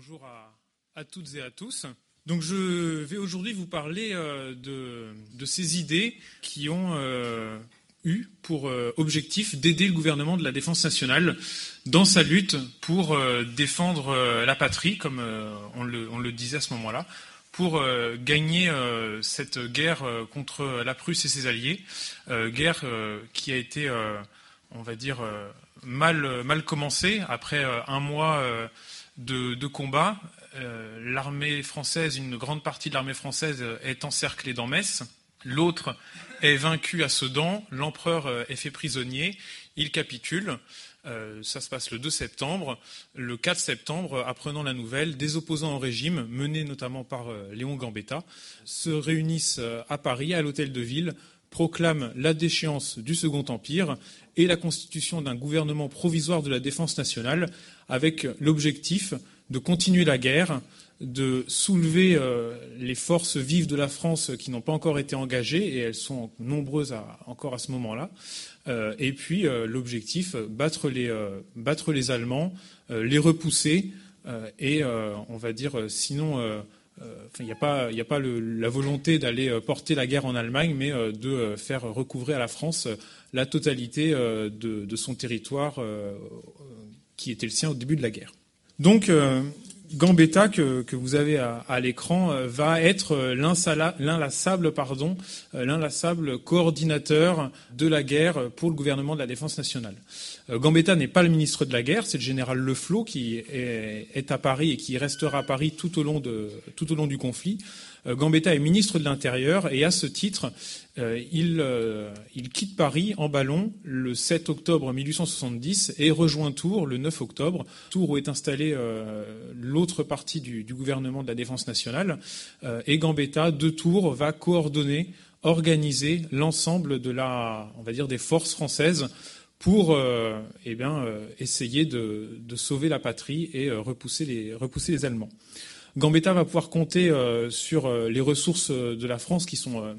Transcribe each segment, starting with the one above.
bonjour à, toutes et à tous. Donc je vais aujourd'hui vous parler euh, de, ces idées qui ont euh, eu pour euh, objectif d'aider le gouvernement de la défense nationale dans sa lutte pour défendre la patrie, comme on le, disait à ce moment-là, pour gagner cette guerre contre la Prusse et ses alliés, guerre qui a été, on va dire, mal, mal commencée après un mois de, combat. Euh, l'armée française, une grande partie de l'armée française est encerclée dans Metz. L'autre est vaincu à Sedan. L'empereur euh, est fait prisonnier. Il capitule. Euh, ça se passe le 2 septembre. Le 4 septembre, apprenant la nouvelle, des opposants au régime, menés notamment par Léon Gambetta, se réunissent à Paris, à l'hôtel de ville, proclament la déchéance du Second Empire et la constitution d'un gouvernement provisoire de la défense nationale avec l'objectif de continuer la guerre, de soulever euh, les forces vives de la France qui n'ont pas encore été engagées, et elles sont nombreuses encore à ce moment-là. Euh, et puis euh, l'objectif, battre battre les Allemands, les repousser, et on va dire, sinon, il n'y a pas, la volonté d'aller porter la guerre en Allemagne, mais de faire recouvrer à la France la totalité de, son territoire qui était le sien au début de la guerre. Euh, Gambetta, que, vous avez à, l'écran, euh, va être euh, l'inlassable, pardon, l'inlassable coordinateur de la guerre pour le gouvernement de la défense nationale. Gambetta n'est pas le ministre de la guerre, c'est le général Le Flot qui est, à Paris et qui restera à Paris tout au long du conflit. Euh, Gambetta est ministre de l'Intérieur et à ce titre, euh, euh, il, quitte Paris en ballon le 7 octobre 1870 et rejoint Tours le 9 octobre. Tours où est installée l'autre partie du, gouvernement de la Défense nationale. et Gambetta, de Tours, va coordonner, organiser l'ensemble de la, on va dire, des forces françaises pour eh bien, essayer de, sauver la patrie et repousser les, repousser les Allemands. Gambetta va pouvoir compter euh, sur euh, les ressources euh, de la France qui sont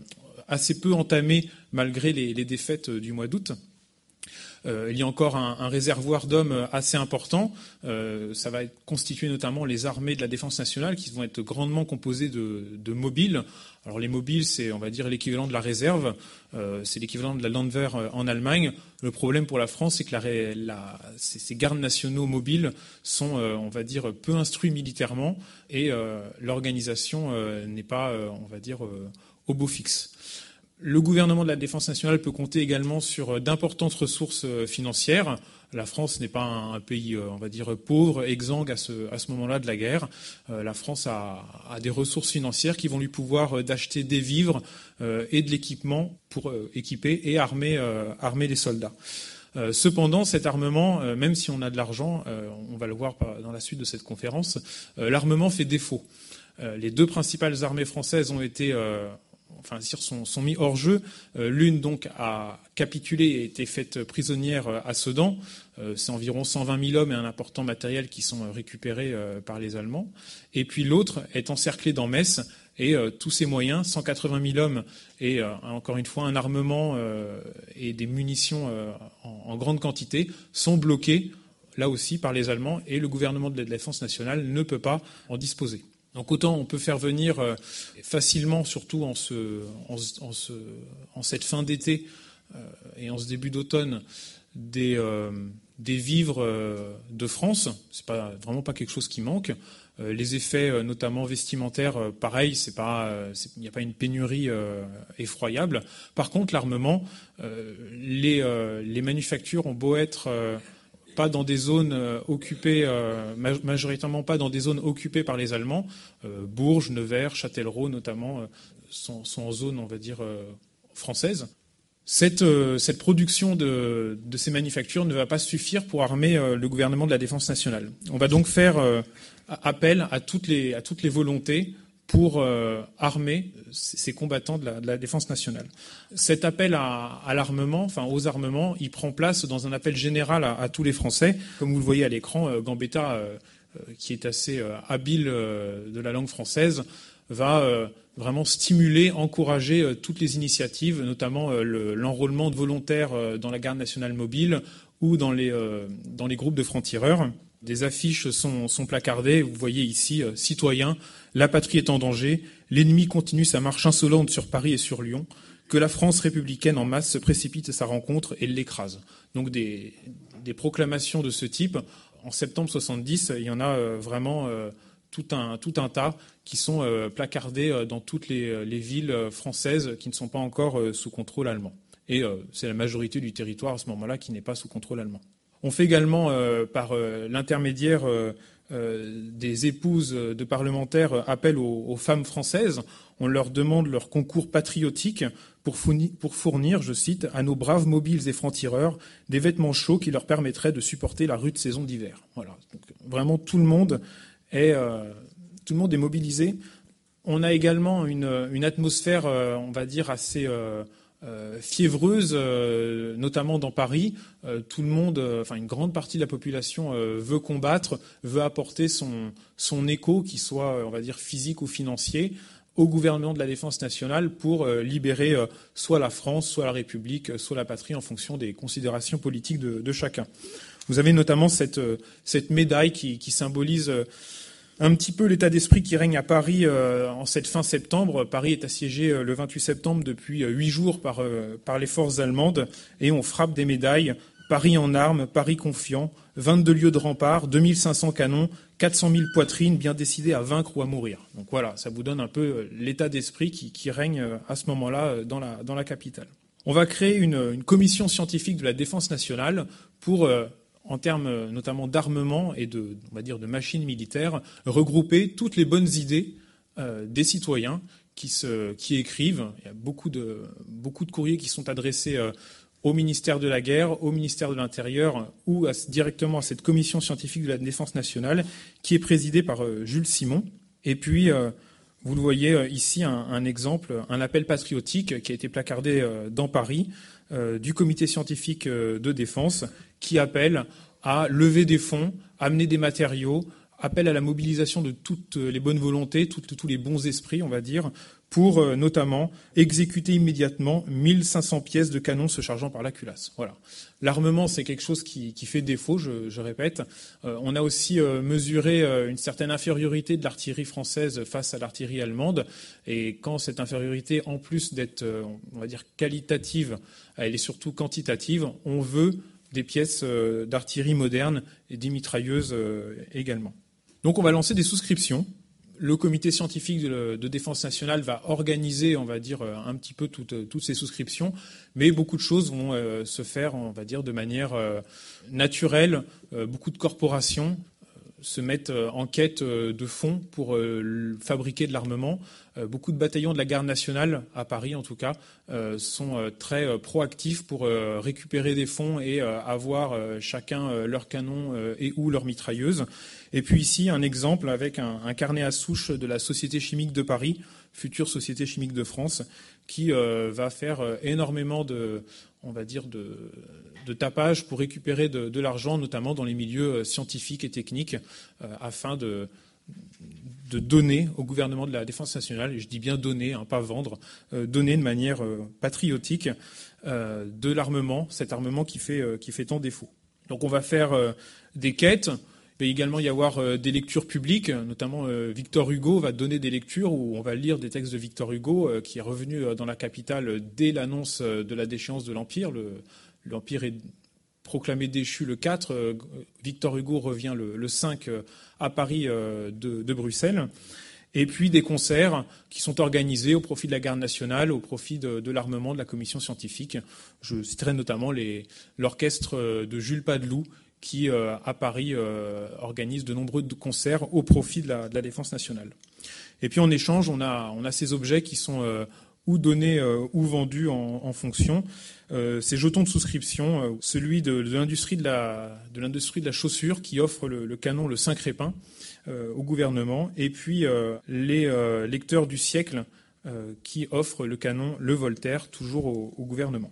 assez peu entamées malgré les, défaites du mois d'août. Il y a encore un, réservoir d'hommes assez important. ça va constituer notamment les armées de la défense nationale qui vont être grandement composées de mobiles. Alors les mobiles, c'est on va dire l'équivalent de la réserve, euh, c'est l'équivalent de la Landwehr euh, en Allemagne. Le problème pour la France, c'est que ces, gardes nationaux mobiles sont, euh, on va dire, peu instruits militairement et l'organisation n'est pas, on va dire, au beau fixe. Le gouvernement de la défense nationale peut compter également sur d'importantes ressources financières. La France n'est pas un, pays, euh, on va dire, pauvre, exsangue à ce, à ce moment-là de la guerre. Euh, la France a, des ressources financières qui vont lui pouvoir euh, d'acheter des vivres et de l'équipement pour équiper et armer, armer les soldats. cependant, cet armement, même si on a de l'argent, on va le voir dans la suite de cette conférence, l'armement fait défaut. les deux principales armées françaises ont été enfin, sont, sont, mis hors jeu. Euh, l'une donc a capitulé et été faite prisonnière euh, à Sedan. Euh, c'est environ 120 000 hommes et un important matériel qui sont récupérés par les Allemands. Et puis l'autre est encerclée dans Metz et tous ses moyens, 180 000 hommes et encore une fois un armement et des munitions en, en, grande quantité, sont bloqués là aussi par les Allemands et le gouvernement de la défense nationale ne peut pas en disposer. Donc autant on peut faire venir euh, facilement, surtout en, cette fin d'été euh, et en ce début d'automne, des, euh, vivres de France. C'est pas vraiment pas quelque chose qui manque. les effets, notamment vestimentaires, pareil, il n'y a pas une pénurie effroyable. Par contre, l'armement, les, manufactures ont beau être pas dans des zones euh, occupées, euh, majoritairement pas dans des zones occupées par les Allemands. Euh, Bourges, Nevers, Châtellerault notamment sont, en zone, on va dire, française. Cette, production de, ces manufactures ne va pas suffire pour armer le gouvernement de la défense nationale. On va donc faire appel à toutes les volontés pour euh, armer ces combattants de la, défense nationale. Cet appel à, l'armement, enfin aux armements, il prend place dans un appel général à, tous les Français. Comme vous le voyez à l'écran, euh, Gambetta, euh, qui est assez habile de la langue française, va vraiment stimuler, encourager toutes les initiatives, notamment l'enrôlement de volontaires dans la garde nationale mobile ou dans les, dans les groupes de francs-tireurs. Des affiches sont, sont placardées. Vous voyez ici, citoyens, la patrie est en danger. L'ennemi continue sa marche insolente sur Paris et sur Lyon. Que la France républicaine en masse se précipite à sa rencontre et l'écrase. Donc des, proclamations de ce type. En septembre 70, il y en a vraiment tout un, tout un tas qui sont euh, placardés euh, dans toutes les, euh, villes françaises qui ne sont pas encore sous contrôle allemand. Et c'est la majorité du territoire à ce moment-là qui n'est pas sous contrôle allemand. On fait également, par l'intermédiaire des épouses de parlementaires, appel aux, femmes françaises. On leur demande leur concours patriotique pour fournir, je cite, à nos braves mobiles et francs-tireurs des vêtements chauds qui leur permettraient de supporter la rude saison d'hiver. Voilà. Vraiment, tout le monde et euh, tout le monde est mobilisé. On a également une, atmosphère, euh, on va dire, assez euh, fiévreuse, notamment dans Paris. tout le monde, enfin une grande partie de la population veut combattre, veut apporter son, son écho, qui soit, on va dire, physique ou financier, au gouvernement de la défense nationale pour libérer soit la France, soit la République, soit la patrie en fonction des considérations politiques de, chacun. Vous avez notamment cette, cette médaille qui, qui symbolise un petit peu l'état d'esprit qui règne à Paris euh, en cette fin septembre. Paris est assiégé euh, le 28 septembre depuis euh, huit jours par, par les forces allemandes et on frappe des médailles. Paris en armes, Paris confiant, 22 lieux de rempart, 2500 canons, 400 000 poitrines bien décidées à vaincre ou à mourir. Donc voilà, ça vous donne un peu l'état d'esprit qui, règne à ce moment-là dans la, dans la capitale. On va créer une, une, commission scientifique de la défense nationale pour en termes euh, notamment d'armement et de, on va dire, de machines militaires, regrouper toutes les bonnes idées euh, des citoyens qui, se, qui écrivent. Il y a beaucoup de, beaucoup de courriers qui sont adressés euh, au ministère de la Guerre, au ministère de l'Intérieur ou directement à cette commission scientifique de la défense nationale qui est présidée par Jules Simon. Et puis, vous le voyez ici, un, exemple, un appel patriotique qui a été placardé dans Paris du comité scientifique de défense qui appelle à lever des fonds, amener des matériaux, appelle à la mobilisation de toutes les bonnes volontés, tous les bons esprits, on va dire, pour euh, notamment exécuter immédiatement 1500 pièces de canon se chargeant par la culasse. Voilà. L'armement, c'est quelque chose qui, fait défaut, je, répète. Euh, on a aussi euh, mesuré une certaine infériorité de l'artillerie française face à l'artillerie allemande. Et quand cette infériorité, en plus d'être, on va dire, qualitative, elle est surtout quantitative, on veut des pièces d'artillerie moderne et des mitrailleuses également. Donc on va lancer des souscriptions. Le comité scientifique de, défense nationale va organiser, on va dire, euh, un petit peu toutes, toutes ces souscriptions, mais beaucoup de choses vont se faire, on va dire, de manière naturelle. beaucoup de corporations se mettent en quête de fonds pour fabriquer de l'armement. Beaucoup de bataillons de la garde nationale, à Paris en tout cas, sont très proactifs pour récupérer des fonds et avoir chacun leur canon et ou leur mitrailleuse. Et puis ici, un exemple avec un, carnet à souche de la Société chimique de Paris, future Société chimique de France, qui va faire énormément de, on va dire, de, tapage pour récupérer de, l'argent, notamment dans les milieux scientifiques et techniques, afin de, de donner au gouvernement de la défense nationale, et je dis bien donner, hein, pas vendre, euh, donner de manière euh, patriotique euh, de l'armement, cet armement qui fait, qui fait tant défaut. Donc on va faire des quêtes. Il va également y avoir des lectures publiques, notamment Victor Hugo va donner des lectures où on va lire des textes de Victor Hugo qui est revenu dans la capitale dès l'annonce de la déchéance de l'Empire. L'Empire est proclamé déchu le 4. Victor Hugo revient le, 5 à Paris euh, de, Bruxelles. Et puis des concerts qui sont organisés au profit de la garde nationale, au profit de, l'armement de la commission scientifique. Je citerai notamment l'orchestre de Jules Padeloup qui, euh, à Paris, euh, organise de nombreux concerts au profit de la, défense nationale. Et puis en échange, on a ces objets qui sont ou donnés ou vendus en, fonction. ces jetons de souscription, celui de, l'industrie de la, chaussure qui offre le, canon le Saint-Crépin euh, au gouvernement, et puis euh, les euh, lecteurs du siècle qui offrent le canon Le Voltaire, toujours au, gouvernement.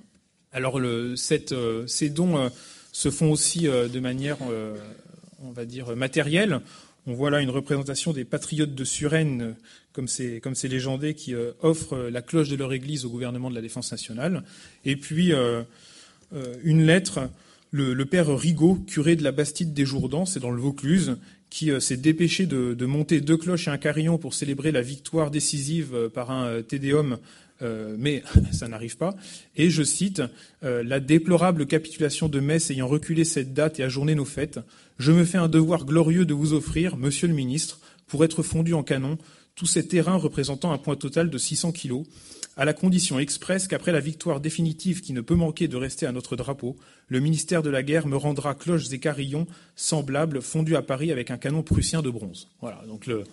Alors ces dons se font aussi de manière, on va dire, matérielle. On voit là une représentation des patriotes de Suresnes, comme ces, comme ces légendés, qui offrent la cloche de leur église au gouvernement de la Défense nationale. Et puis une lettre le, père Rigaud, curé de la Bastide des Jourdans, c'est dans le Vaucluse, qui s'est dépêché de, monter deux cloches et un carillon pour célébrer la victoire décisive par un tédéum euh, mais ça n'arrive pas. Et je cite euh, La déplorable capitulation de Metz ayant reculé cette date et ajourné nos fêtes, je me fais un devoir glorieux de vous offrir, monsieur le ministre, pour être fondu en canon, tous ces terrains représentant un point total de 600 kilos, à la condition expresse qu'après la victoire définitive qui ne peut manquer de rester à notre drapeau, le ministère de la Guerre me rendra cloches et carillons semblables fondus à Paris avec un canon prussien de bronze. Voilà, donc le,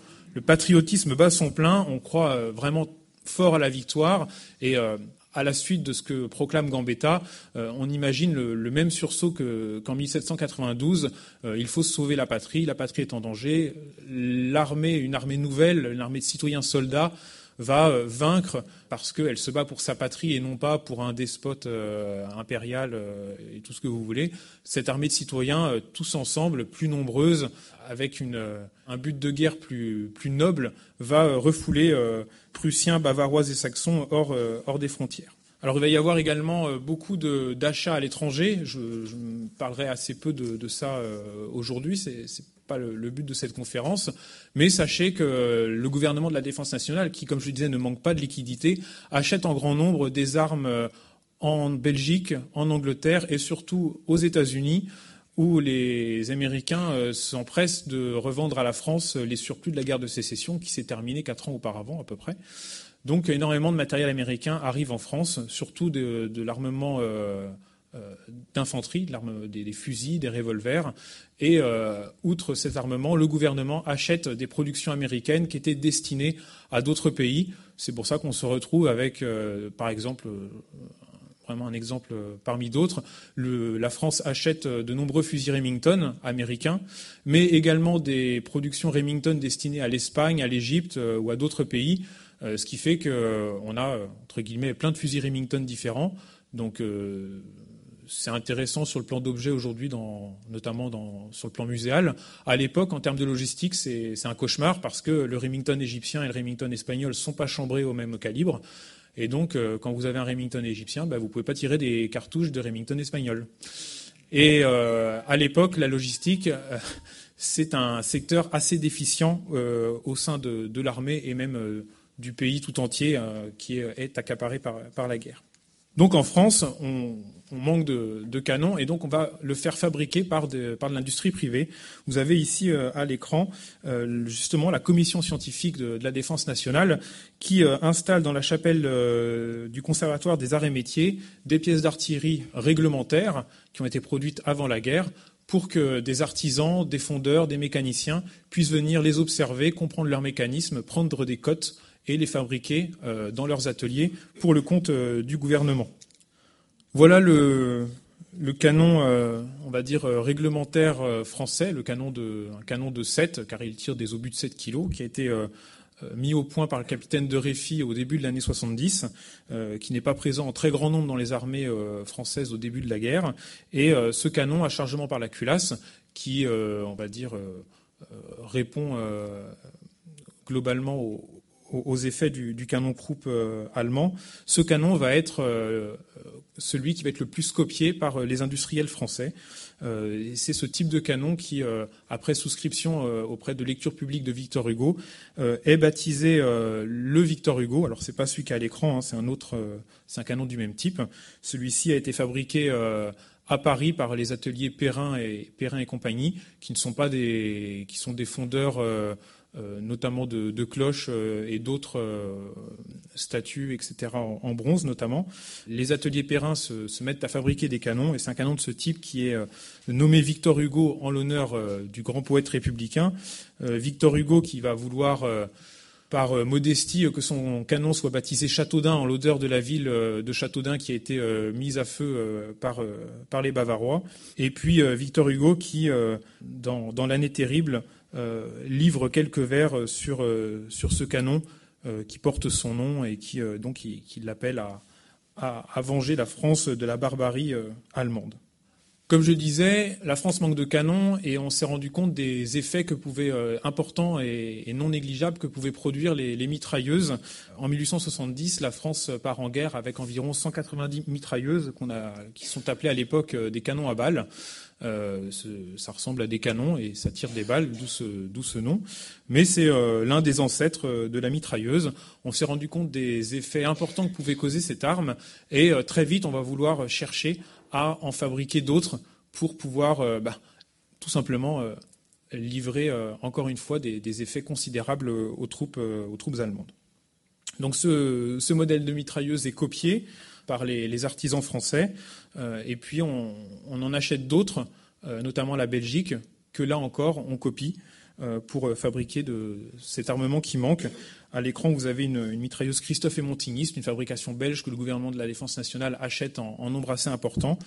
patriotisme bat son plein, on croit euh, vraiment fort à la victoire. Et euh, à la suite de ce que proclame Gambetta, euh, on imagine le, même sursaut qu'en 1792. Euh, il faut sauver la patrie, la patrie est en danger. L'armée, une armée nouvelle, une armée de citoyens soldats, va vaincre parce qu'elle se bat pour sa patrie et non pas pour un despote impérial et tout ce que vous voulez. Cette armée de citoyens, tous ensemble, plus nombreuse, avec un but de guerre plus, noble, va refouler prussiens, bavarois et saxons hors, euh, des frontières. Alors il va y avoir également euh, beaucoup d'achats à l'étranger. Je, parlerai assez peu de, ça euh, aujourd'hui. Pas le, but de cette conférence. Mais sachez que le gouvernement de la Défense nationale, qui, comme je le disais, ne manque pas de liquidité, achète en grand nombre des armes en Belgique, en Angleterre et surtout aux États-Unis où les Américains s'empressent de revendre à la France les surplus de la guerre de sécession qui s'est terminée quatre ans auparavant à peu près. Donc énormément de matériel américain arrive en France, surtout de, l'armement euh, euh, d'infanterie, des, fusils, des revolvers. Et euh, outre cet armement, le gouvernement achète des productions américaines qui étaient destinées à d'autres pays. C'est pour ça qu'on se retrouve avec, par exemple, vraiment un exemple parmi d'autres. La France achète de nombreux fusils Remington américains, mais également des productions Remington destinées à l'Espagne, à l'Égypte euh, ou à d'autres pays, euh, ce qui fait qu'on a, entre guillemets, plein de fusils Remington différents. Donc, euh, c'est intéressant sur le plan d'objets aujourd'hui, notamment sur le plan muséal. À l'époque, en termes de logistique, c'est un cauchemar parce que le Remington égyptien et le Remington espagnol ne sont pas chambrés au même calibre. Et donc, euh, quand vous avez un Remington égyptien, bah, vous ne pouvez pas tirer des cartouches de Remington espagnol. Et euh, à l'époque, la logistique, euh, c'est un secteur assez déficient au sein de, l'armée et même du pays tout entier qui est, accaparé par la guerre. Donc en France, on, manque de, canons et donc on va le faire fabriquer par de, l'industrie privée. Vous avez ici euh, à l'écran euh, justement la commission scientifique de, la défense nationale qui euh, installe dans la chapelle du conservatoire des arts et métiers des pièces d'artillerie réglementaires qui ont été produites avant la guerre pour que des artisans, des fondeurs, des mécaniciens puissent venir les observer, comprendre leurs mécanismes, prendre des cotes et les fabriquer dans leurs ateliers pour le compte du gouvernement. Voilà le, canon, euh, on va dire, réglementaire français, le canon de, un canon de 7, car il tire des obus de 7 kg, qui a été mis au point par le capitaine de Réfi au début de l'année 70, qui n'est pas présent en très grand nombre dans les armées françaises au début de la guerre. Et ce canon à chargement par la culasse, qui, on va dire, répond globalement aux, aux effets du, canon Krupp euh, allemand, ce canon va être euh, celui qui va être le plus copié par euh, les industriels français. c'est ce type de canon qui, après souscription auprès de lecture publique de Victor Hugo, est baptisé le Victor Hugo. Alors c'est pas celui qui est à l'écran, hein, c'est un autre, c'est un canon du même type. Celui-ci a été fabriqué à Paris par les ateliers Perrin et Perrin et compagnie, qui ne sont pas des, qui sont des fondeurs notamment de, cloches euh, et d'autres euh, statues, etc., en, bronze notamment. Les ateliers Perrin se, mettent à fabriquer des canons, et c'est un canon de ce type qui est nommé Victor Hugo en l'honneur du grand poète républicain. Victor Hugo qui va vouloir par modestie que son canon soit baptisé Châteaudun en l'odeur de la ville de Châteaudun qui a été mise à feu par, les Bavarois. Et puis Victor Hugo qui, dans, l'année terrible, euh, livre quelques vers sur, euh, sur ce canon euh, qui porte son nom et qui, donc, qui, l'appelle à, à, venger la France de la barbarie allemande. Comme je disais, la France manque de canons et on s'est rendu compte des effets que pouvaient euh, importants et, non négligeables que pouvaient produire les, mitrailleuses. En 1870, la France part en guerre avec environ 190 mitrailleuses qui sont appelées à l'époque euh, des canons à balles. Euh, ça ressemble à des canons et ça tire des balles, d'où ce, nom. Mais c'est l'un des ancêtres de la mitrailleuse. On s'est rendu compte des effets importants que pouvait causer cette arme et très vite on va vouloir chercher à en fabriquer d'autres pour pouvoir euh, bah, tout simplement euh, livrer euh, encore une fois des, effets considérables aux troupes, aux troupes allemandes. Donc ce, modèle de mitrailleuse est copié par les, artisans français et puis on, en achète d'autres, notamment la Belgique, que là encore on copie pour fabriquer cet armement qui manque. À l'écran, vous avez une, mitrailleuse Christophe et Montigny, une fabrication belge que le gouvernement de la Défense nationale achète en, nombre assez important.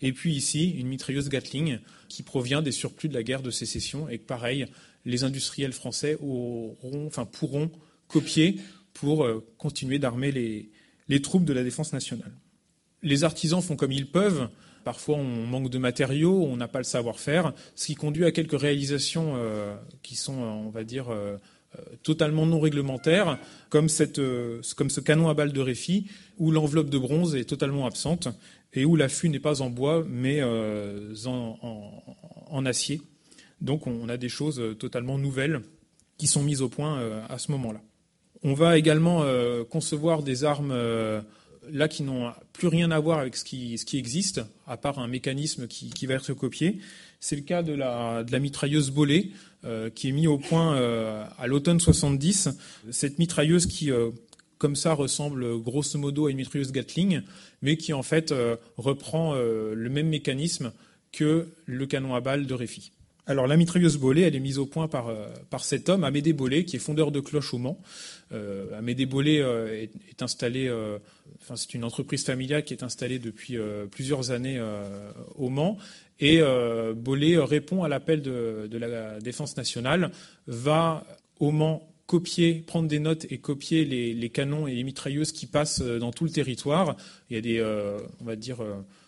Et puis ici, une mitrailleuse Gatling qui provient des surplus de la guerre de sécession et que, pareil, les industriels français pourront copier pour euh, continuer d'armer les, troupes de la défense nationale. Les artisans font comme ils peuvent. Parfois, on manque de matériaux, on n'a pas le savoir-faire, ce qui conduit à quelques réalisations euh, qui sont, on va dire, euh, euh, totalement non réglementaire, comme, euh, ce canon à balles de Réfi, où l'enveloppe de bronze est totalement absente et où l'affût n'est pas en bois, mais euh, en, acier. Donc on a des choses totalement nouvelles qui sont mises au point à ce moment-là. On va également concevoir des armes là qui n'ont plus rien à voir avec ce qui, existe, à part un mécanisme qui, va être copié. C'est le cas de la, mitrailleuse Bolet, euh, qui est mis au point euh, à l'automne 70. Cette mitrailleuse qui, euh, comme ça, ressemble grosso modo à une mitrailleuse Gatling, mais qui en fait reprend le même mécanisme que le canon à balles de Réfi. Alors la mitrailleuse Bollé, elle est mise au point par, cet homme, Amédée Bollé, qui est fondeur de Cloche au Mans. Amédée Bollé est, est, installé, enfin c'est une entreprise familiale qui est installée depuis plusieurs années au Mans et euh, Bollé répond à l'appel de, la défense nationale, va au Mans copier, prendre des notes et copier les, canons et les mitrailleuses qui passent euh, dans tout le territoire. Il y a des, euh, on va dire,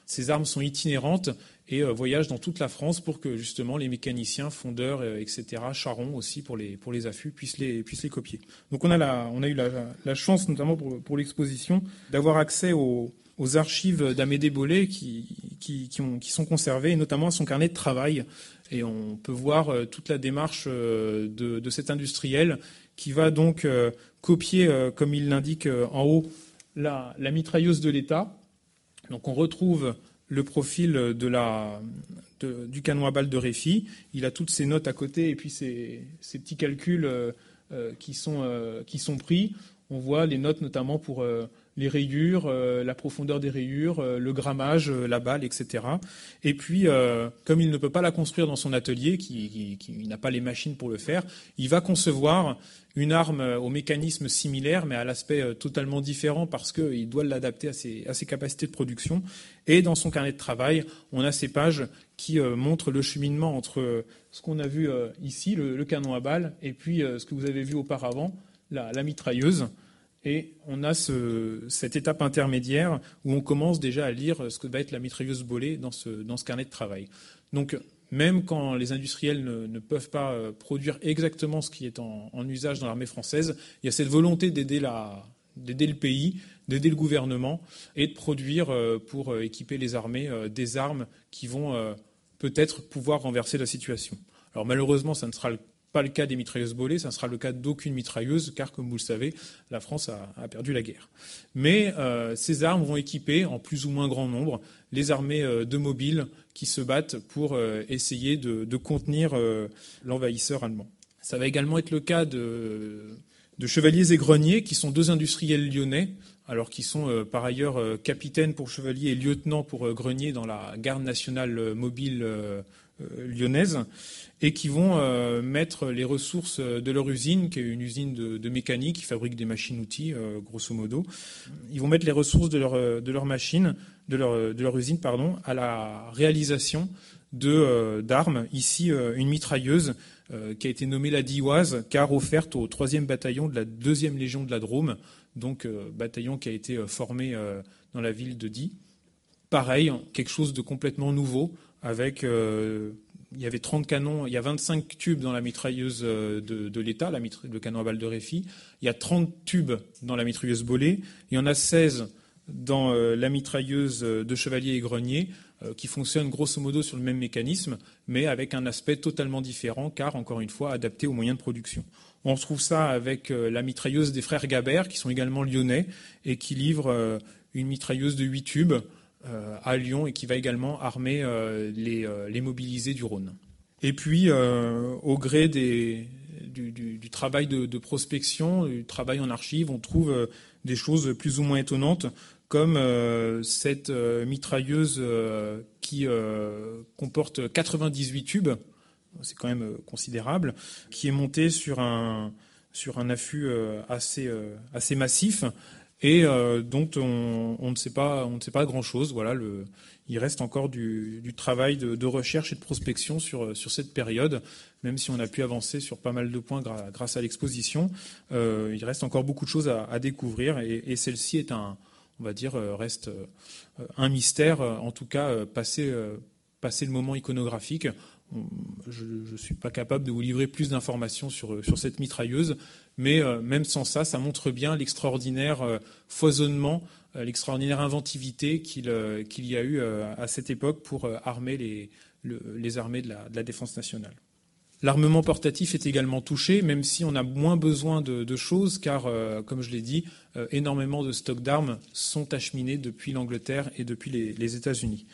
ces armes sont itinérantes et voyagent dans toute la France pour que justement les mécaniciens, fondeurs, etc., charrons aussi pour les, pour les affûts puissent les, puissent les copier. Donc on a, la, on a eu la, chance, notamment pour, l'exposition, d'avoir accès aux, aux archives d'Amédée Bollé qui, qui, sont conservées, notamment à son carnet de travail. Et on peut voir euh, toute la démarche euh, de, cet industriel qui va donc euh, copier, comme il l'indique en haut, la, mitrailleuse de l'État. Donc on retrouve le profil du canon à balles de Réfi. Il a toutes ses notes à côté et puis ses, petits calculs qui, sont, qui sont pris. On voit les notes notamment pour les rayures, euh, la profondeur des rayures, euh, le grammage, euh, la balle, etc. Et puis, comme il ne peut pas la construire dans son atelier, qui, n'a pas les machines pour le faire, il va concevoir une arme au mécanisme similaire, mais à l'aspect totalement différent parce qu'il doit l'adapter à ses, à ses, capacités de production. Et dans son carnet de travail, on a ces pages qui montrent le cheminement entre ce qu'on a vu ici, le, canon à balles, et puis ce que vous avez vu auparavant, la mitrailleuse. Et on a cette étape intermédiaire où on commence déjà à lire ce que va être la mitrailleuse bolée dans ce, dans ce carnet de travail. Donc, même quand les industriels ne, peuvent pas euh, produire exactement ce qui est en, usage dans l'armée française, il y a cette volonté d'aider le pays, d'aider le gouvernement et de produire euh, pour euh, équiper les armées des armes qui vont peut-être pouvoir renverser la situation. Alors malheureusement, ça ne sera pas le cas des mitrailleuses bolées, ça sera le cas d'aucune mitrailleuse, car comme vous le savez, la France a, perdu la guerre. Mais euh, ces armes vont équiper, en plus ou moins grand nombre, les armées euh, de mobiles qui se battent pour euh, essayer de, contenir l'envahisseur allemand. Ça va également être le cas de, de Chevaliers et Greniers, qui sont deux industriels lyonnais, alors qu'ils sont par ailleurs capitaines pour Chevalier et lieutenants pour Grenier dans la garde nationale mobile lyonnaise et qui vont euh, mettre les ressources de leur usine, qui est une usine de, mécanique qui fabrique des machines-outils, euh, grosso modo. Ils vont mettre les ressources de leur, machine, de leur, usine, à la réalisation d'armes. Ici, une mitrailleuse qui a été nommée la Dioise, car offerte au 3e bataillon de la 2e Légion de la Drôme, donc bataillon qui a été formé dans la ville de Die. Pareil, quelque chose de complètement nouveau, avec il y avait 30 canons, il y a 25 tubes dans la mitrailleuse de, de l'État, le canon à balles de Réfi. Il y a 30 tubes dans la mitrailleuse Bollé. Il y en a 16 dans la mitrailleuse de Chevalier et Grenier, qui fonctionne grosso modo sur le même mécanisme, mais avec un aspect totalement différent, car, encore une fois, adapté aux moyens de production. On retrouve ça avec la mitrailleuse des frères Gabert, qui sont également lyonnais, et qui livrent une mitrailleuse de 8 tubes euh, à Lyon et qui va également armer euh, euh, les, mobilisés du Rhône. Et puis, au gré du, travail de, prospection, du travail en archive, on trouve des choses plus ou moins étonnantes, comme cette mitrailleuse qui comporte 98 tubes, c'est quand même considérable, qui est montée sur un, sur un affût assez, assez massif et euh, dont on, ne sait pas, on ne sait pas grand-chose. Voilà, il reste encore du, travail de, recherche et de prospection sur, sur cette période, même si on a pu avancer sur pas mal de points grâce à l'exposition. Euh, il reste encore beaucoup de choses à, découvrir, et, celle-ci est un, on va dire, euh, reste un mystère, en tout cas passé, passé le moment iconographique. Je ne suis pas capable de vous livrer plus d'informations sur, sur cette mitrailleuse, mais euh, même sans ça, ça montre bien l'extraordinaire euh, foisonnement, euh, l'extraordinaire inventivité qu'il y a eu à cette époque pour armer les, armées de la, défense nationale. L'armement portatif est également touché, même si on a moins besoin de, choses, car, comme je l'ai dit, énormément de stocks d'armes sont acheminés depuis l'Angleterre et depuis les, États-Unis.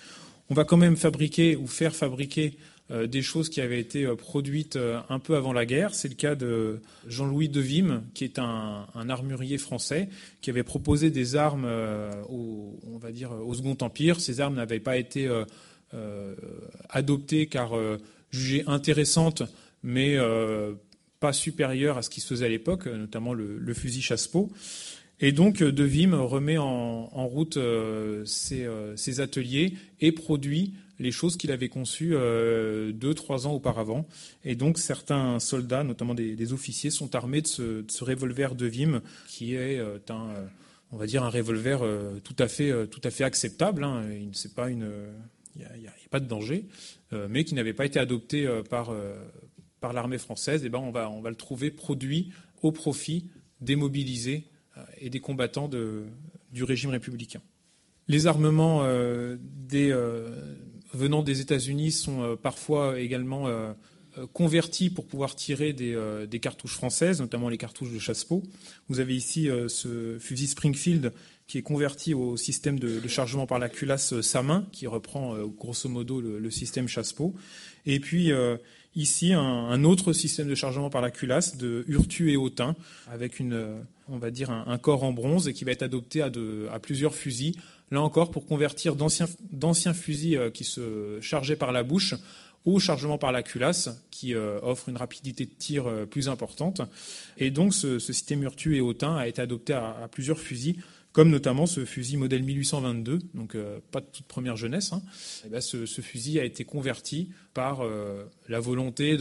On va quand même fabriquer ou faire fabriquer euh, des choses qui avaient été euh, produites euh, un peu avant la guerre. C'est le cas de Jean-Louis Devime, qui est un, armurier français, qui avait proposé des armes au, on va dire, au Second Empire. Ces armes n'avaient pas été adoptées car jugées intéressantes, mais pas supérieures à ce qui se faisait à l'époque, notamment le, fusil chasse-peau. Et donc, Devime remet en, route ses, ateliers et produit les choses qu'il avait conçues euh, deux, trois ans auparavant. Et donc certains soldats, notamment des, officiers, sont armés de ce, revolver de Vim, qui est euh, un, euh, on va dire, un revolver tout à fait, tout à fait acceptable. Hein. Pas une, il n'y a, pas de danger, mais qui n'avait pas été adopté par, l'armée française. Et ben on va, le trouver produit au profit des mobilisés et des combattants du régime républicain. Les armements des, venant des États-Unis sont euh, parfois également euh, euh, convertis pour pouvoir tirer des, cartouches françaises, notamment les cartouches de chasse-peau. Vous avez ici ce fusil Springfield qui est converti au système de, chargement par la culasse Samin, qui reprend grosso modo le, système chasse-peau. Et puis ici un, autre système de chargement par la culasse de Urtu et Autun, avec une, on va dire un, corps en bronze et qui va être adopté à plusieurs fusils là encore pour convertir d'anciens fusils euh, qui se chargeaient par la bouche au chargement par la culasse, qui euh, offre une rapidité de tir euh, plus importante. Et donc ce, système Urtu et Hautain a été adopté à, plusieurs fusils, comme notamment ce fusil modèle 1822, donc pas de toute première jeunesse. Hein. Eh ce, fusil a été converti par la volonté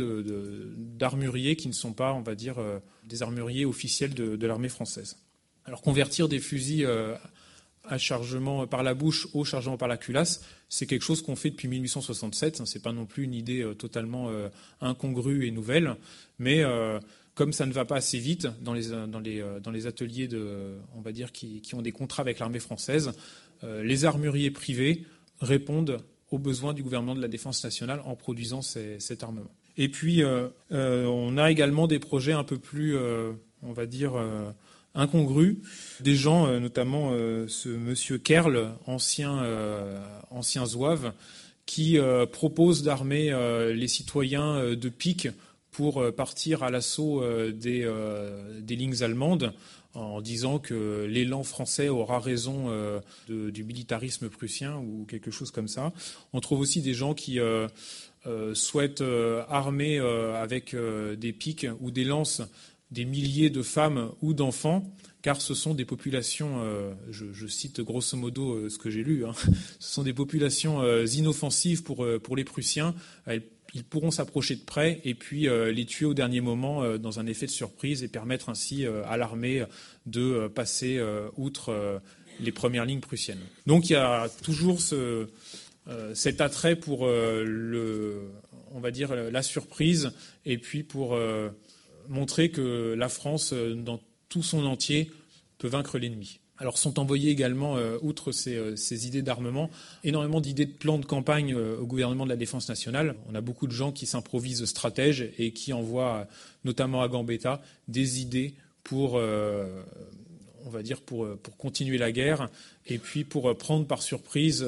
d'armuriers qui ne sont pas, on va dire, des armuriers officiels de l'armée française. Alors convertir des fusils à chargement par la bouche au chargement par la culasse, c'est quelque chose qu'on fait depuis 1867. Ce n'est pas non plus une idée euh, totalement euh, incongrue et nouvelle, mais euh, comme ça ne va pas assez vite dans les, ateliers qui, ont des contrats avec l'armée française, les armuriers privés répondent aux besoins du gouvernement de la défense nationale en produisant cet armement. Et puis, on a également des projets un peu plus, on va dire, incongru. Des gens, euh, notamment euh, ce monsieur Kerl, ancien, euh, ancien zouave, qui propose d'armer les citoyens de pique pour partir à l'assaut des, des, lignes allemandes en disant que l'élan français aura raison du militarisme prussien ou quelque chose comme ça. On trouve aussi des gens qui souhaitent armer avec des piques ou des lances des milliers de femmes ou d'enfants, car ce sont des populations, euh, je, cite grosso modo euh, ce que j'ai lu, hein, ce sont des populations euh, inoffensives pour, pour les Prussiens. ils pourront s'approcher de près et puis les tuer au dernier moment dans un effet de surprise et permettre ainsi à l'armée de passer outre les premières lignes prussiennes. Donc il y a toujours ce, cet attrait pour le, on va dire la surprise et puis pour montrer que la France, dans tout son entier, peut vaincre l'ennemi. Alors sont envoyés également, euh, outre euh, ces, idées d'armement, énormément d'idées de plans de campagne euh, au gouvernement de la Défense nationale. On a beaucoup de gens qui s'improvisent stratèges et qui envoient, notamment à Gambetta, des idées pour, on va dire, pour, pour, continuer la guerre et puis pour prendre par surprise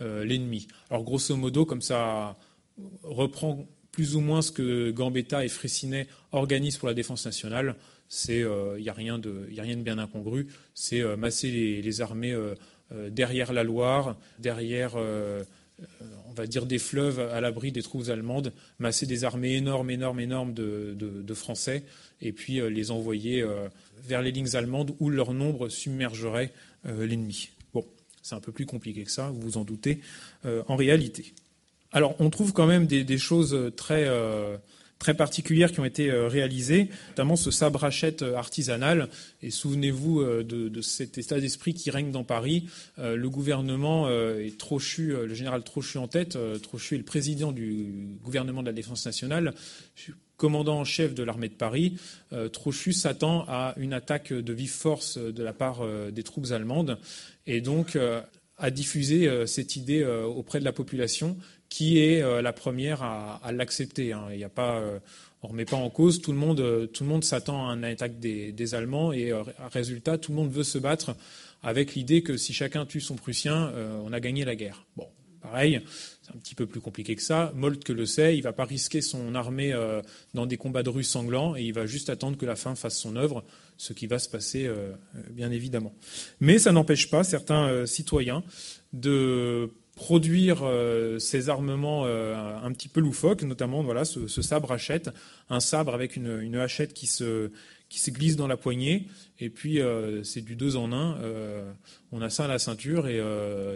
l'ennemi. Alors grosso modo, comme ça reprend plus ou moins ce que Gambetta et Fraissinet organisent pour la Défense nationale, c'est il euh, n'y a, rien de, a rien de bien incongru. C'est euh, masser les, armées euh, derrière la Loire, derrière on va dire des fleuves à l'abri des troupes allemandes, masser des armées énormes, énormes, énormes de, Français, et puis les envoyer vers les lignes allemandes où leur nombre submergerait l'ennemi. Bon, c'est un peu plus compliqué que ça, vous vous en doutez, en réalité. Alors, on trouve quand même des, choses très, très particulières qui ont été euh, réalisées, notamment ce sabre hachette euh, artisanal. Et souvenez-vous euh, de, cet état d'esprit qui règne dans Paris. Le gouvernement est Trochu, le général Trochu en tête. Trochu est le président du gouvernement de la Défense nationale commandant en chef de l'armée de Paris, Trochu s'attend à une attaque de vive force de la part des troupes allemandes et donc a diffusé cette idée auprès de la population qui est euh, la première à, l'accepter. Hein. Il a pas, euh, on remet pas en cause. Tout le monde, euh, tout le monde s'attend à une attaque des, Allemands et résultat, tout le monde veut se battre avec l'idée que si chacun tue son Prussien, on a gagné la guerre. Bon, pareil, c'est un petit peu plus compliqué que ça. Moltke le sait, il ne va pas risquer son armée dans des combats de rue sanglants et il va juste attendre que la fin fasse son œuvre, ce qui va se passer bien évidemment. Mais ça n'empêche pas certains citoyens de produire euh, ces armements euh, un petit peu loufoques, notamment voilà ce, sabre hachette, un sabre avec une, hachette qui se, glisse dans la poignée, et puis euh, c'est du deux en un. on a ça à la ceinture, et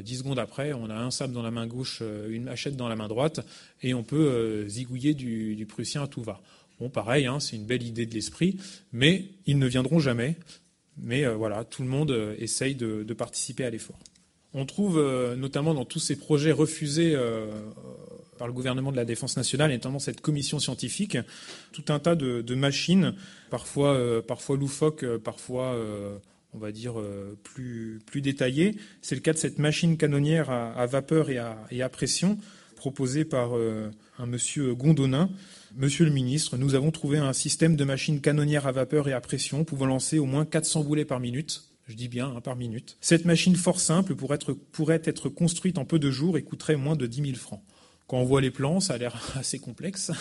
dix secondes après, on a un sabre dans la main gauche, une hachette dans la main droite, et on peut zigouiller du, prussien à tout va. Bon, pareil, hein, c'est une belle idée de l'esprit, mais ils ne viendront jamais. Mais voilà, tout le monde essaye de participer à l'effort. On trouve euh, notamment dans tous ces projets refusés euh, par le gouvernement de la Défense nationale, et notamment cette commission scientifique, tout un tas de, machines, parfois, euh, loufoques, parfois, on va dire, plus, plus détaillées. C'est le cas de cette machine canonnière à, vapeur et à, pression, proposée par un monsieur Gondonin. Monsieur le ministre, nous avons trouvé un système de machines canonnières à vapeur et à pression pouvant lancer au moins 400 boulets par minute je dis bien hein, par minute. Cette machine fort simple pourrait être, pourrait être construite en peu de jours et coûterait moins de 10 000 francs. Quand on voit les plans, ça a l'air assez complexe.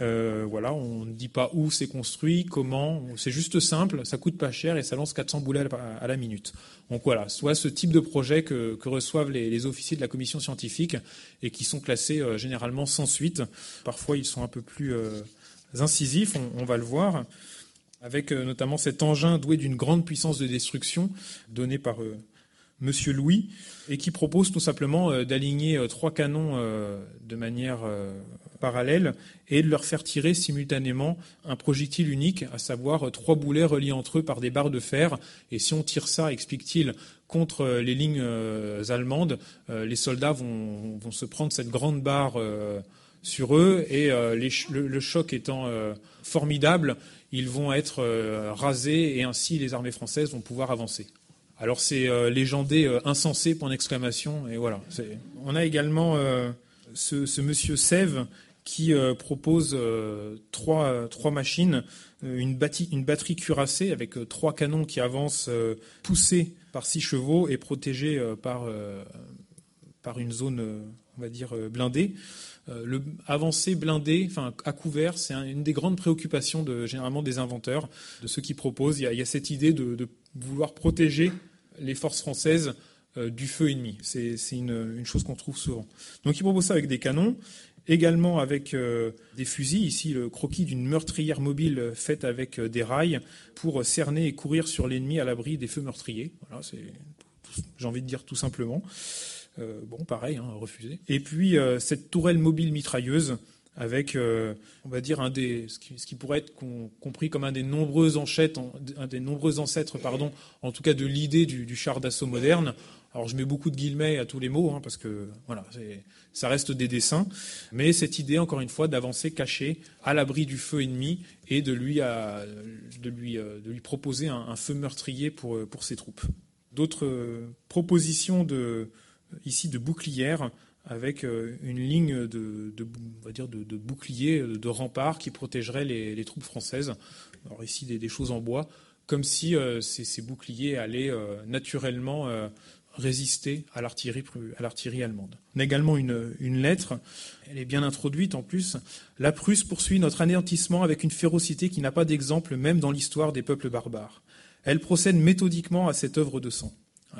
Euh, voilà, on ne dit pas où c'est construit, comment. C'est juste simple, ça coûte pas cher et ça lance 400 boulets à la minute. Donc voilà, soit ce type de projet que, reçoivent les, officiers de la commission scientifique et qui sont classés euh, généralement sans suite. Parfois, ils sont un peu plus euh, incisifs, on, va le voir avec euh, notamment cet engin doué d'une grande puissance de destruction donné par euh, Monsieur Louis, et qui propose tout simplement euh, d'aligner trois canons de manière parallèle et de leur faire tirer simultanément un projectile unique, à savoir trois boulets reliés entre eux par des barres de fer. Et si on tire ça, explique-t-il, contre les lignes allemandes, les soldats vont, se prendre cette grande barre sur eux et le, choc étant formidable, ils vont être euh, rasés et ainsi les armées françaises vont pouvoir avancer. Alors c'est euh, légendé euh, insensé, point d'exclamation, et voilà. On a également ce, monsieur Sève qui propose trois, machines, une, une, batterie cuirassée avec trois canons qui avancent poussés par six chevaux et protégés par, par une zone, on va dire, blindée. Euh, le avancer blindé, enfin à couvert, c'est une des grandes préoccupations généralement des inventeurs, de ceux qui proposent. Il y a, cette idée de, vouloir protéger les forces françaises euh, du feu ennemi. C'est une, chose qu'on trouve souvent. Donc ils proposent ça avec des canons, également avec euh, des fusils. Ici, le croquis d'une meurtrière mobile faite avec des rails pour cerner et courir sur l'ennemi à l'abri des feux meurtriers. J'ai envie de dire tout simplement. Euh, bon, pareil, hein, refusé. Et puis euh, cette tourelle mobile mitrailleuse avec, euh, on va dire, un des, ce qui, pourrait être compris comme un des nombreux un des nombreux ancêtres, pardon, en tout cas de l'idée du, char d'assaut moderne. Alors je mets beaucoup de guillemets à tous les mots, hein, parce que voilà, ça reste des dessins, mais cette idée, encore une fois, d'avancer caché à l'abri du feu ennemi et de lui, de lui, proposer un, feu meurtrier pour, pour ses troupes. D'autres propositions de, ici de bouclières avec une ligne de, on va dire de, de boucliers, de remparts qui protégeraient les, troupes françaises. Alors ici des, choses en bois, comme si ces, ces, boucliers allaient naturellement résister à l'artillerie, à l'artillerie allemande. On a également une, une, lettre, elle est bien introduite en plus. La Prusse poursuit notre anéantissement avec une férocité qui n'a pas d'exemple même dans l'histoire des peuples barbares. Elle procède méthodiquement à cette œuvre de sang.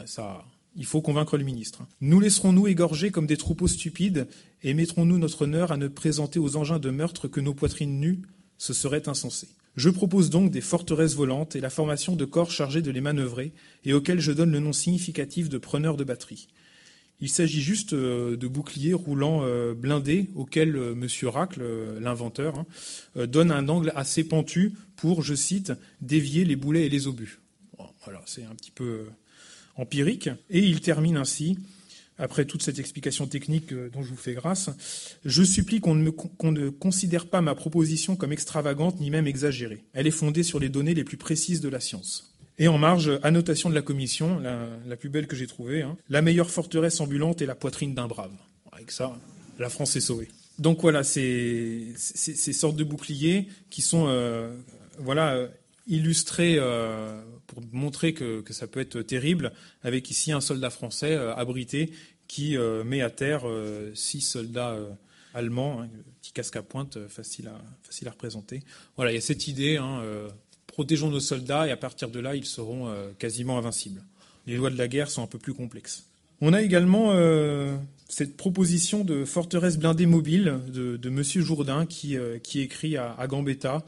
Ça, il faut convaincre le ministre. Nous laisserons-nous égorger comme des troupeaux stupides et mettrons-nous notre honneur à ne présenter aux engins de meurtre que nos poitrines nues? Ce serait insensé. Je propose donc des forteresses volantes et la formation de corps chargés de les manœuvrer et auxquels je donne le nom significatif de preneurs de batterie. Il s'agit juste euh, de boucliers roulants euh, blindés auxquels euh, M. Racle, l'inventeur, hein, donne un angle assez pentu pour, je cite, dévier les boulets et les obus. voilà, c'est un petit peu empirique. Et il termine ainsi après toute cette explication technique euh, dont je vous fais grâce, je supplie qu'on ne, considère pas ma proposition comme extravagante ni même exagérée. Elle est fondée sur les données les plus précises de la science. Et en marge, annotation de la commission, la, plus belle que j'ai trouvée, hein. la meilleure forteresse ambulante est la poitrine d'un brave. Avec ça, la France est sauvée. Donc voilà, ces, sortes de boucliers qui sont euh, voilà, euh, illustrés pour montrer que, ça peut être terrible, avec ici un soldat français abrité qui euh, met à terre euh, six soldats euh, allemands, hein, petit casque à pointe, facile à, facile à représenter. Voilà, il y a cette idée, hein, protégeons nos soldats et à partir de là, ils seront quasiment invincibles. Les lois de la guerre sont un peu plus complexes. On a également cette proposition de forteresse blindée mobile de, de M. Jourdain qui, qui écrit à Gambetta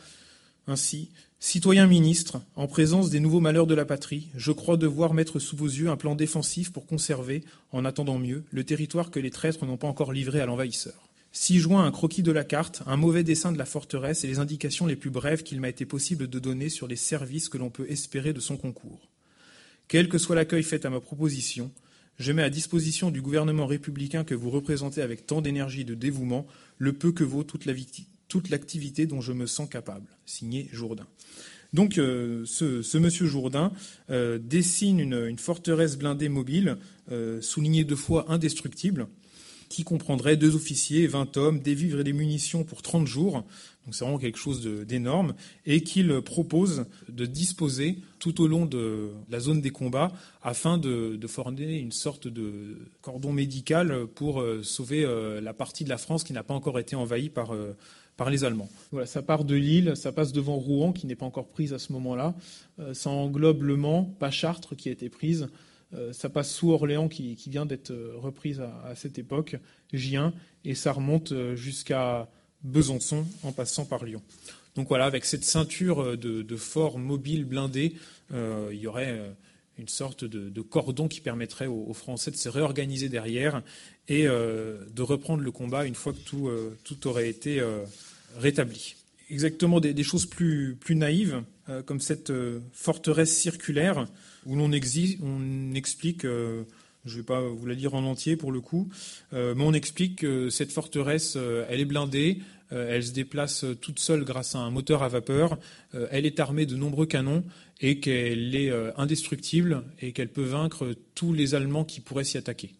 ainsi Citoyens ministres, en présence des nouveaux malheurs de la patrie, je crois devoir mettre sous vos yeux un plan défensif pour conserver, en attendant mieux, le territoire que les traîtres n'ont pas encore livré à l'envahisseur. Si joint un croquis de la carte, un mauvais dessin de la forteresse et les indications les plus brèves qu'il m'a été possible de donner sur les services que l'on peut espérer de son concours. Quel que soit l'accueil fait à ma proposition, je mets à disposition du gouvernement républicain que vous représentez avec tant d'énergie et de dévouement le peu que vaut toute la, toute l'activité dont je me sens capable. Signé Jourdain. Donc euh, ce, monsieur Jourdain euh, dessine une, forteresse blindée mobile, euh, soulignée deux fois indestructible, qui comprendrait deux officiers, 20 hommes, des vivres et des munitions pour 30 jours. Donc c'est vraiment quelque chose d'énorme. Et qu'il propose de disposer tout au long de la zone des combats afin de, de former une sorte de cordon médical pour sauver la partie de la France qui n'a pas encore été envahie par par les Allemands. Voilà, ça part de Lille, ça passe devant Rouen, qui n'est pas encore prise à ce moment-là. Euh, ça englobe Le Mans, pas Chartres, qui a été prise. Euh, ça passe sous Orléans, qui, vient d'être euh, reprise à, cette époque, Gien, et ça remonte jusqu'à Besançon, en passant par Lyon. Donc voilà, avec cette ceinture de, forts mobiles blindés, il y aurait une sorte de, cordon qui permettrait aux, Français de se réorganiser derrière et de reprendre le combat une fois que tout, tout aurait été rétabli. Exactement des, choses plus, plus naïves, euh, comme cette euh, forteresse circulaire, où l'on on explique, euh, je ne vais pas vous la lire en entier pour le coup, mais on explique que cette forteresse, elle est blindée, elle se déplace toute seule grâce à un moteur à vapeur, elle est armée de nombreux canons et qu'elle est indestructible et qu'elle peut vaincre tous les Allemands qui pourraient s'y attaquer.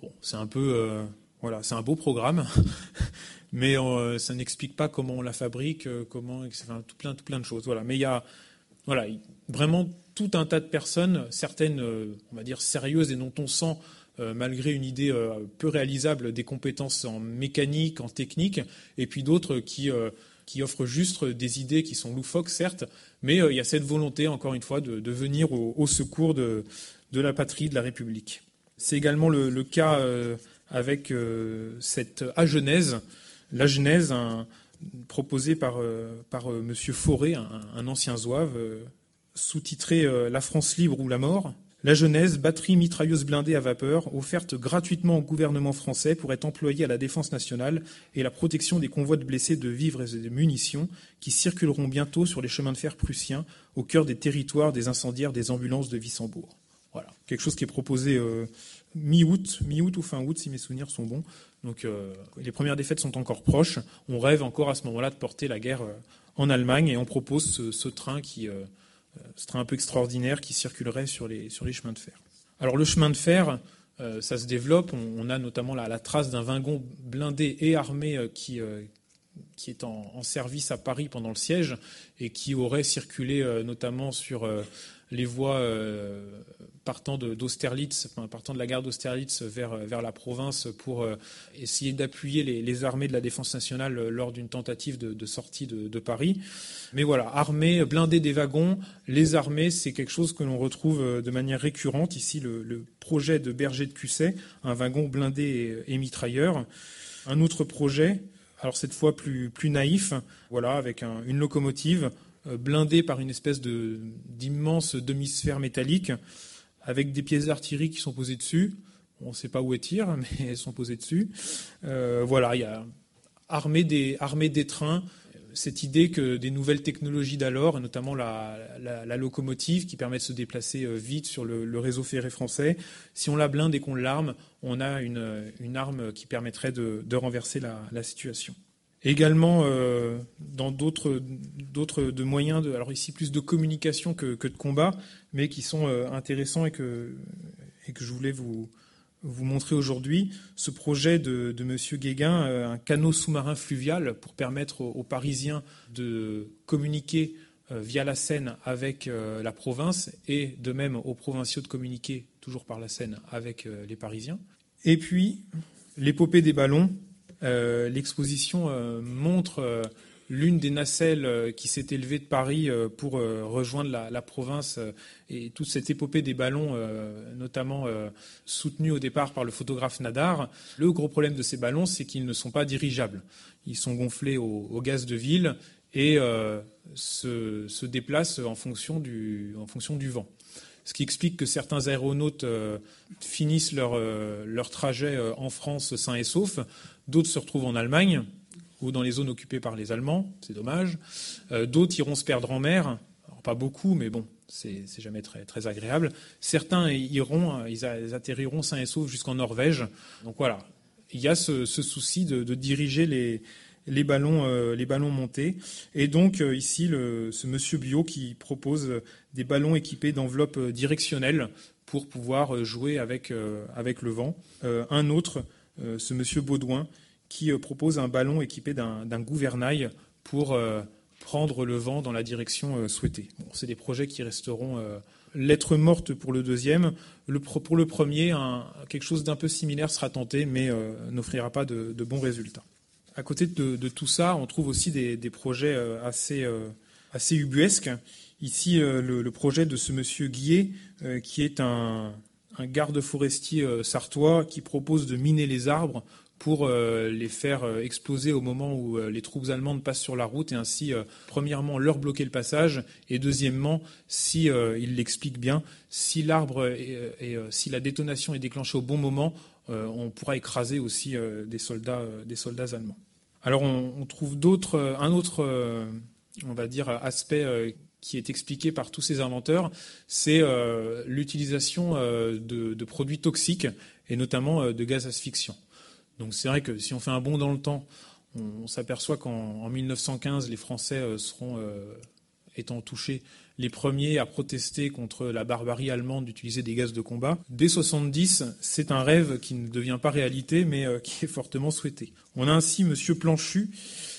Bon, c'est un peu, voilà, c'est un beau programme. mais euh, ça n'explique pas comment on la fabrique, euh, comment, tout plein, tout plein de choses. Voilà. Mais il y a, voilà, vraiment tout un tas de personnes, certaines, euh, on va dire sérieuses et dont on sent malgré une idée peu réalisable des compétences en mécanique, en technique, et puis d'autres qui, qui offrent juste des idées qui sont loufoques, certes, mais il y a cette volonté, encore une fois, de, venir au, secours de, de, la patrie, de la République. C'est également le, cas avec cette agenèse la Genèse, proposée par, euh, par euh, M. Fauré, un, ancien zouave, euh, sous-titré La France libre ou la mort. La Genèse, batterie mitrailleuse blindée à vapeur, offerte gratuitement au gouvernement français pour être employée à la défense nationale et la protection des convois de blessés de vivres et de munitions qui circuleront bientôt sur les chemins de fer prussiens au cœur des territoires des incendiaires des ambulances de Wissembourg. Voilà. quelque chose qui est proposé mi-août, mi-août ou fin août, si mes souvenirs sont bons. Donc les premières défaites sont encore proches. On rêve encore à ce moment-là de porter la guerre en Allemagne et on propose ce, train qui, ce train un peu extraordinaire qui circulerait sur les, sur les chemins de fer. Alors le chemin de fer, ça se développe. On, a notamment la, trace d'un wagon blindé et armé qui, qui est en, service à Paris pendant le siège et qui aurait circulé euh, notamment sur euh, les voies euh, partant d'Austerlitz, partant de la gare d'Austerlitz vers, vers la province pour essayer d'appuyer les, armées de la défense nationale lors d'une tentative de, sortie de, Paris. Mais voilà, armée, blindée des wagons, les armées, c'est quelque chose que l'on retrouve de manière récurrente. Ici, le, projet de Berger de Cusset, un wagon blindé et mitrailleur. Un autre projet, alors cette fois plus, plus naïf, voilà, avec une locomotive euh, blindée par une espèce de, d'immense demi-sphère métallique, avec des pièces d'artillerie qui sont posées dessus. On ne sait pas où elles tirent, mais elles sont posées dessus. Euh, voilà, il y a armée des, armée des trains, cette idée que des nouvelles technologies d'alors, notamment la, locomotive qui permet de se déplacer euh, vite sur le, réseau ferré français, si on la blinde et qu'on l'arme, on a une, arme qui permettrait de, renverser la, situation. Également, euh, dans d'autres, moyens, alors ici plus de communication que, de combat, mais qui sont euh, intéressants et que, je voulais vous, montrer aujourd'hui ce projet de, de M. Guéguin, euh, un canot sous-marin fluvial pour permettre aux, Parisiens de communiquer via la Seine avec la province et de même aux provinciaux de communiquer toujours par la Seine avec les Parisiens. Et puis, l'épopée des ballons. L'exposition montre l'une des nacelles euh, qui s'est élevée de Paris euh, pour euh, rejoindre la, province et toute cette épopée des ballons, notamment soutenue au départ par le photographe Nadar. Le gros problème de ces ballons, c'est qu'ils ne sont pas dirigeables. Ils sont gonflés au, gaz de ville et se, déplacent en fonction du vent. Ce qui explique que certains aéronautes finissent leur, leur trajet en France sains et saufs, d'autres se retrouvent en Allemagne, ou dans les zones occupées par les Allemands, c'est dommage. Euh, d'autres iront se perdre en mer, pas beaucoup, mais bon, c'est jamais très, très agréable. Certains iront, ils atterriront sains et saufs jusqu'en Norvège. Donc voilà, il y a ce, souci de, diriger les, les ballons, euh, les ballons montés. Et donc euh, ici, ce monsieur Bio qui propose des ballons équipés d'enveloppes directionnelles pour pouvoir jouer avec, le vent. un autre, ce monsieur Baudouin, qui euh, propose un ballon équipé d'un gouvernail pour euh, prendre le vent dans la direction euh, souhaitée. C'est des projets qui resteront lettres mortes pour le deuxième. pour le premier, quelque chose d'un peu similaire sera tenté, mais n'offrira pas de, bons résultats. À côté de, tout ça, on trouve aussi des, projets assez, assez ubuesques. Ici, le, projet de ce monsieur Guillet, qui est un, garde forestier sartois qui propose de miner les arbres pour euh, les faire euh, exploser au moment où euh, les troupes allemandes passent sur la route et ainsi, premièrement, leur bloquer le passage et deuxièmement, si il l'explique bien, si l'arbre et si la détonation est déclenchée au bon moment, on pourra écraser aussi des soldats, des soldats allemands. Alors on, trouve d'autres, un autre, on va dire, aspect qui est expliqué par tous ces inventeurs, c'est l'utilisation de, produits toxiques et notamment de gaz asphyxiants. Donc c'est vrai que si on fait un bond dans le temps, on, s'aperçoit qu'en 1915, les Français euh, seront, euh, étant touchés, les premiers à protester contre la barbarie allemande d'utiliser des gaz de combat. Dès 70, c'est un rêve qui ne devient pas réalité, mais euh, qui est fortement souhaité. On a ainsi M. Planchu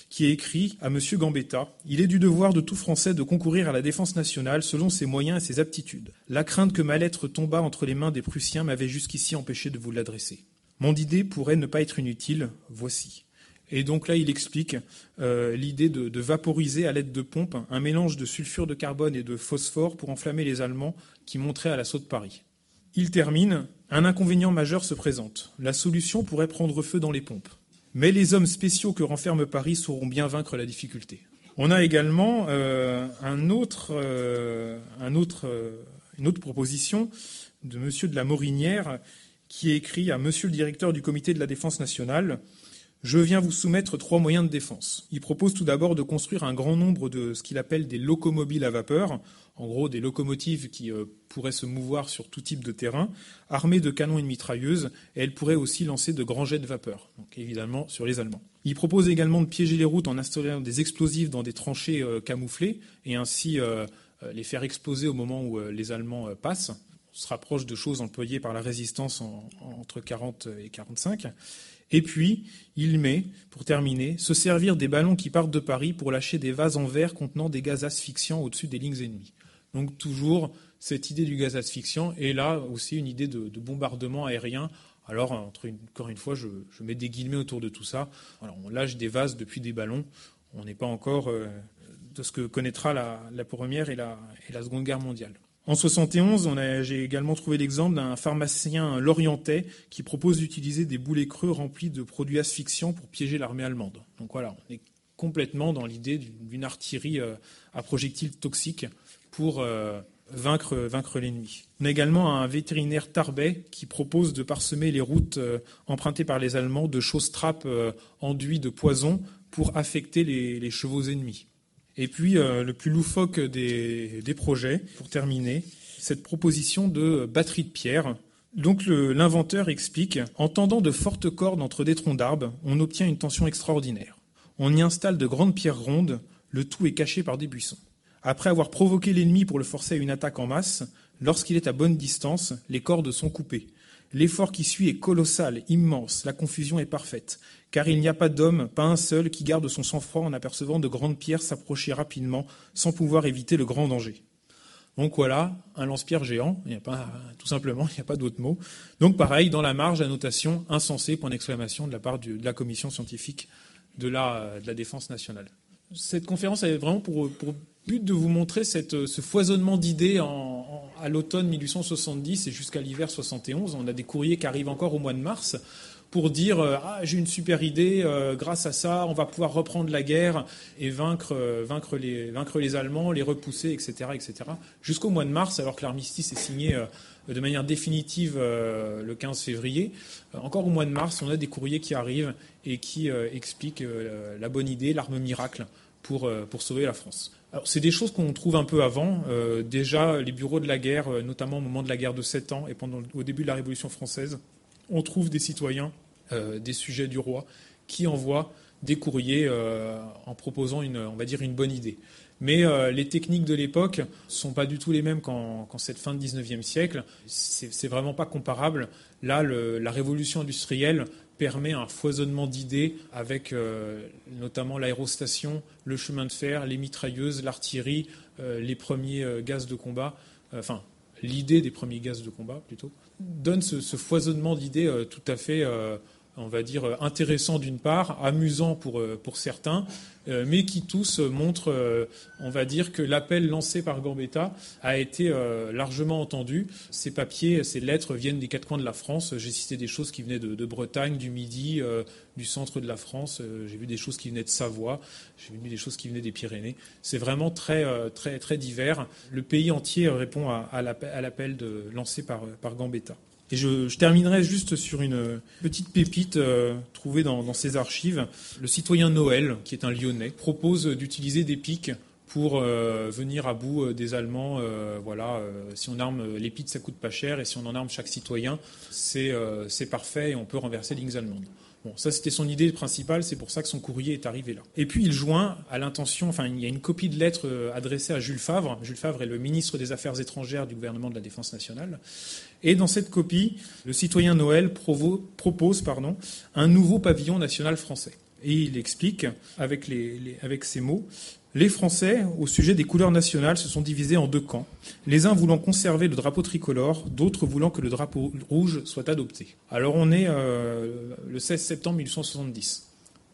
qui écrit à M. Gambetta Il est du devoir de tout Français de concourir à la défense nationale selon ses moyens et ses aptitudes. La crainte que ma lettre tombât entre les mains des Prussiens m'avait jusqu'ici empêché de vous l'adresser. Mon idée pourrait ne pas être inutile, voici. Et donc là, il explique euh, l'idée de, vaporiser à l'aide de pompes un mélange de sulfure de carbone et de phosphore pour enflammer les Allemands qui monteraient à l'assaut de Paris. Il termine Un inconvénient majeur se présente. La solution pourrait prendre feu dans les pompes. Mais les hommes spéciaux que renferme Paris sauront bien vaincre la difficulté. On a également euh, un autre, euh, une autre proposition de M. de la Morinière qui écrit à Monsieur le directeur du comité de la défense nationale Je viens vous soumettre trois moyens de défense. Il propose tout d'abord de construire un grand nombre de ce qu'il appelle des locomobiles à vapeur, en gros des locomotives qui euh, pourraient se mouvoir sur tout type de terrain, armées de canons et de mitrailleuses, et elles pourraient aussi lancer de grands jets de vapeur, évidemment sur les Allemands. Il propose également de piéger les routes en installant des explosifs dans des tranchées euh, camouflées, et ainsi euh, les faire exploser au moment où les Allemands passent. On se rapproche de choses employées par la résistance entre 40 et 45. Et puis, il met, pour terminer, se servir des ballons qui partent de Paris pour lâcher des vases en verre contenant des gaz asphyxiants au-dessus des lignes ennemies. Donc toujours cette idée du gaz asphyxiant et là aussi une idée de, bombardement aérien. Alors, encore une fois, je, mets des guillemets autour de tout ça. on lâche des vases depuis des ballons. On n'est pas encore euh, de ce que connaîtra la, Première et la, et la Seconde Guerre mondiale. En 71, j'ai également trouvé l'exemple d'un pharmacien lorientais qui propose d'utiliser des boulets creux remplis de produits asphyxiants pour piéger l'armée allemande. Donc voilà, on est complètement dans l'idée d'une artillerie euh, à projectiles toxiques pour euh, vaincre, vaincre l'ennemi. On a également un vétérinaire tarbais qui propose de parsemer les routes euh, empruntées par les Allemands de choses trappes enduits de poison pour affecter les chevaux ennemis. Et puis, euh, le plus loufoque des, projets, pour terminer, cette proposition de batterie de pierre. Donc l'inventeur explique, en tendant de fortes cordes entre des troncs d'arbres, on obtient une tension extraordinaire. On y installe de grandes pierres rondes, le tout est caché par des buissons. Après avoir provoqué l'ennemi pour le forcer à une attaque en masse, lorsqu'il est à bonne distance, les cordes sont coupées. L'effort qui suit est colossal, immense, la confusion est parfaite, car il n'y a pas d'homme, pas un seul, qui garde son sang-froid en apercevant de grandes pierres s'approcher rapidement sans pouvoir éviter le grand danger. Donc voilà, un lance-pierre géant, il n'y a pas, tout simplement, il n'y a pas d'autre mot. Donc pareil, dans la marge, annotation insensée, point d'exclamation de la part de la commission scientifique de la, défense nationale. Cette conférence avait vraiment pour, but de vous montrer ce foisonnement d'idées à l'automne 1870 et jusqu'à l'hiver 71. On a des courriers qui arrivent encore au mois de mars pour dire euh, ah j'ai une super idée, euh, grâce à ça on va pouvoir reprendre la guerre et vaincre, euh, vaincre, les, Allemands, les repousser, etc., etc. Jusqu'au mois de mars, alors que l'armistice est signé de manière définitive le 15 février. encore au mois de mars, on a des courriers qui arrivent et qui expliquent la bonne idée, l'arme miracle pour sauver la France. C'est des choses qu'on trouve un peu avant. déjà, les bureaux de la guerre, notamment au moment de la guerre de 7 ans et au début de la Révolution française, on trouve des citoyens, euh, des sujets du roi, qui envoient des courriers euh, en proposant une, on va dire, une bonne idée. Mais euh, les techniques de l'époque ne sont pas du tout les mêmes qu'en, cette fin de 19e siècle. C'est, c'est vraiment pas comparable. Là, la révolution industrielle permet un foisonnement d'idées avec notamment l'aérostation, le chemin de fer, les mitrailleuses, l'artillerie, les premiers gaz de combat, enfin l'idée des premiers gaz de combat plutôt donne ce, foisonnement d'idées euh, tout à fait, euh, on va dire, euh, intéressant d'une part, amusant pour, pour certains, mais qui tous montrent, on va dire, que l'appel lancé par Gambetta a été largement entendu. Ces papiers, ces lettres viennent des quatre coins de la France. J'ai cité des choses qui venaient de, Bretagne, du Midi, du centre de la France. J'ai vu des choses qui venaient de Savoie. J'ai vu des choses qui venaient des Pyrénées. C'est vraiment très, très, divers. Le pays entier répond à, l'appel lancé par Gambetta. Et je, terminerai juste sur une petite pépite euh, trouvée dans, ses archives. Le citoyen Noël, qui est un Lyonnais, propose d'utiliser des pics pour euh, venir à bout euh, des Allemands. voilà, si on arme les pics, ça coûte pas cher, et si on en arme chaque citoyen, c'est parfait et on peut renverser les lignes. Bon, ça c'était son idée principale, c'est pour ça que son courrier est arrivé là. Et puis il joint à l'intention, enfin il y a une copie de lettre adressée à Jules Favre. Jules Favre est le ministre des Affaires étrangères du gouvernement de la Défense nationale. Et dans cette copie, le citoyen Noël propose un nouveau pavillon national français. Et il explique avec, avec ces mots les Français, au sujet des couleurs nationales, se sont divisés en deux camps, les uns voulant conserver le drapeau tricolore, d'autres voulant que le drapeau rouge soit adopté. Alors on est euh, le 16 septembre 1870.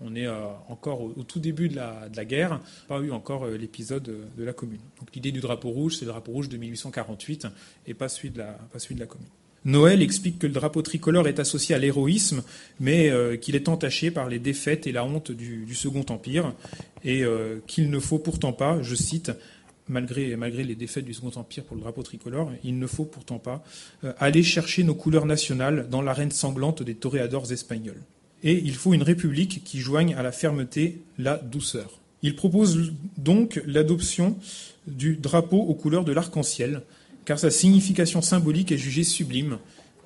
On est euh, encore au, tout début de la, guerre, pas eu encore euh, l'épisode de la Commune. Donc l'idée du drapeau rouge, c'est le drapeau rouge de 1848 et pas celui de la, pas celui de la Commune. Noël explique que le drapeau tricolore est associé à l'héroïsme, mais euh, qu'il est entaché par les défaites et la honte du, Second Empire, et qu'il ne faut pourtant pas, je cite, malgré, malgré les défaites du Second Empire pour le drapeau tricolore, il ne faut pourtant pas aller chercher nos couleurs nationales dans l'arène sanglante des toréadors espagnols. Et il faut une république qui joigne à la fermeté la douceur. Il propose donc l'adoption du drapeau aux couleurs de l'arc-en-ciel, car sa signification symbolique est jugée sublime,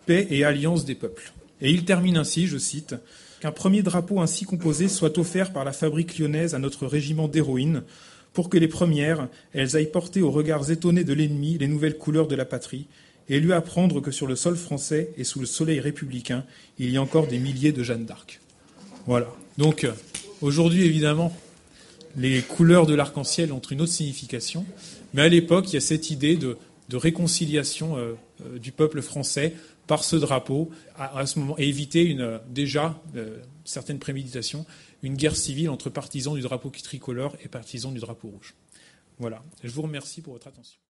paix et alliance des peuples. Et il termine ainsi, je cite, qu'un premier drapeau ainsi composé soit offert par la fabrique lyonnaise à notre régiment d'héroïnes, pour que les premières, elles aillent porter aux regards étonnés de l'ennemi les nouvelles couleurs de la patrie, et lui apprendre que sur le sol français et sous le soleil républicain, il y a encore des milliers de Jeanne d'Arc. Voilà. Donc, aujourd'hui, évidemment, les couleurs de l'arc-en-ciel ont une autre signification, mais à l'époque, il y a cette idée de, réconciliation euh, euh, du peuple français par ce drapeau, à, ce moment, et éviter une, déjà euh, certaines préméditations, une guerre civile entre partisans du drapeau tricolore et partisans du drapeau rouge. Voilà. Je vous remercie pour votre attention.